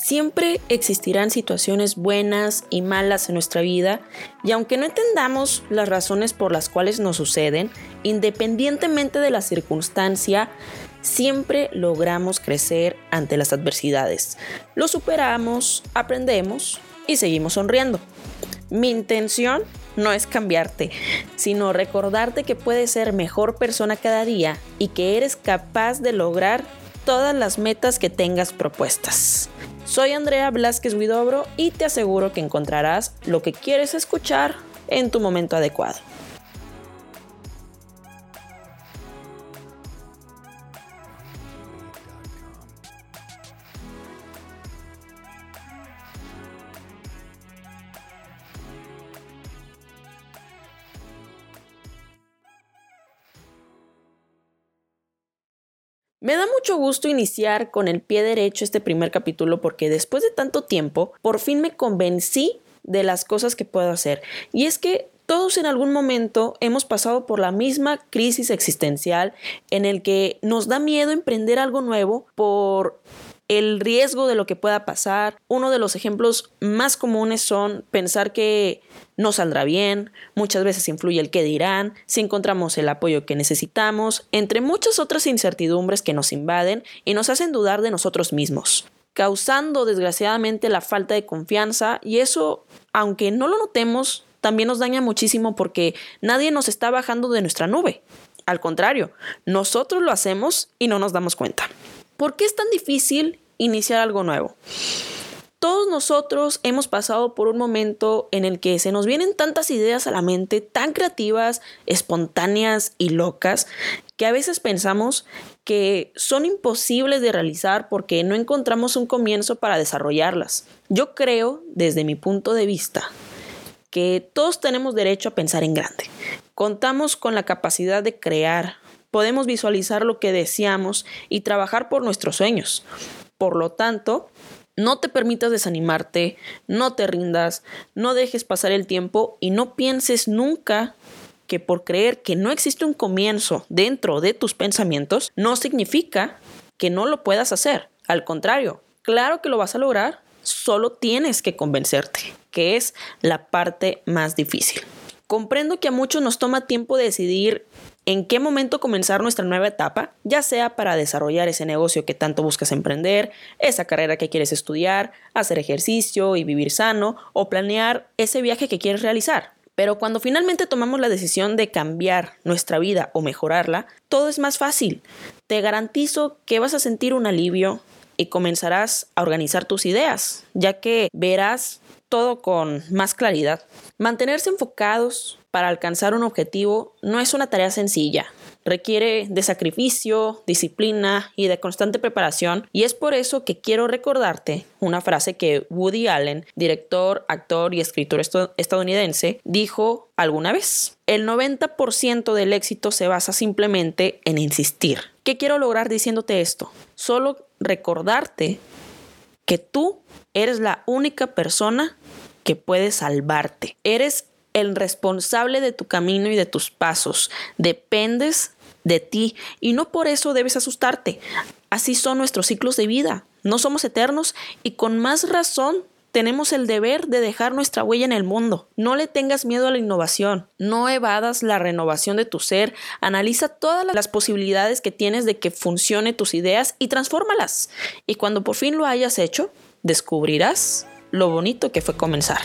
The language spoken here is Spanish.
Siempre existirán situaciones buenas y malas en nuestra vida y aunque no entendamos las razones por las cuales nos suceden, independientemente de la circunstancia, siempre logramos crecer ante las adversidades. Lo superamos, aprendemos y seguimos sonriendo. Mi intención no es cambiarte, sino recordarte que puedes ser mejor persona cada día y que eres capaz de lograr todas las metas que tengas propuestas. Soy Andrea Blasquez Huidobro y te aseguro que encontrarás lo que quieres escuchar en tu momento adecuado. Me da mucho gusto iniciar con el pie derecho este primer capítulo porque después de tanto tiempo, por fin me convencí de las cosas que puedo hacer. Y es que todos en algún momento hemos pasado por la misma crisis existencial en el que nos da miedo emprender algo nuevo por el riesgo de lo que pueda pasar. Uno de los ejemplos más comunes son pensar que no saldrá bien, muchas veces influye el qué dirán, si encontramos el apoyo que necesitamos, entre muchas otras incertidumbres que nos invaden y nos hacen dudar de nosotros mismos causando desgraciadamente la falta de confianza y eso, aunque no lo notemos, también nos daña muchísimo porque nadie nos está bajando de nuestra nube. Al contrario, nosotros lo hacemos y no nos damos cuenta. ¿Por qué es tan difícil iniciar algo nuevo? Todos nosotros hemos pasado por un momento en el que se nos vienen tantas ideas a la mente, tan creativas, espontáneas y locas, que a veces pensamos que son imposibles de realizar porque no encontramos un comienzo para desarrollarlas. Yo creo, desde mi punto de vista, que todos tenemos derecho a pensar en grande. Contamos con la capacidad de crear, podemos visualizar lo que deseamos y trabajar por nuestros sueños. Por lo tanto, no te permitas desanimarte, no te rindas, no dejes pasar el tiempo y no pienses nunca que por creer que no existe un comienzo dentro de tus pensamientos, no significa que no lo puedas hacer. Al contrario, claro que lo vas a lograr, solo tienes que convencerte, que es la parte más difícil. Comprendo que a muchos nos toma tiempo decidir en qué momento comenzar nuestra nueva etapa, ya sea para desarrollar ese negocio que tanto buscas emprender, esa carrera que quieres estudiar, hacer ejercicio y vivir sano, o planear ese viaje que quieres realizar. Pero cuando finalmente tomamos la decisión de cambiar nuestra vida o mejorarla, todo es más fácil. Te garantizo que vas a sentir un alivio y comenzarás a organizar tus ideas, ya que verás todo con más claridad. Mantenerse enfocados para alcanzar un objetivo no es una tarea sencilla. Requiere de sacrificio, disciplina y de constante preparación y es por eso que quiero recordarte una frase que Woody Allen, director, actor y escritor estadounidense, dijo alguna vez. El 90% del éxito se basa simplemente en insistir. ¿Qué quiero lograr diciéndote esto? Solo recordarte que tú eres la única persona que puede salvarte. Eres el responsable de tu camino y de tus pasos. Dependes de ti y no por eso debes asustarte. Así son nuestros ciclos de vida. No somos eternos y con más razón tenemos el deber de dejar nuestra huella en el mundo. No le tengas miedo a la innovación, no evadas la renovación de tu ser, analiza todas las posibilidades que tienes de que funcione tus ideas y transfórmalas. Y cuando por fin lo hayas hecho, descubrirás lo bonito que fue comenzar.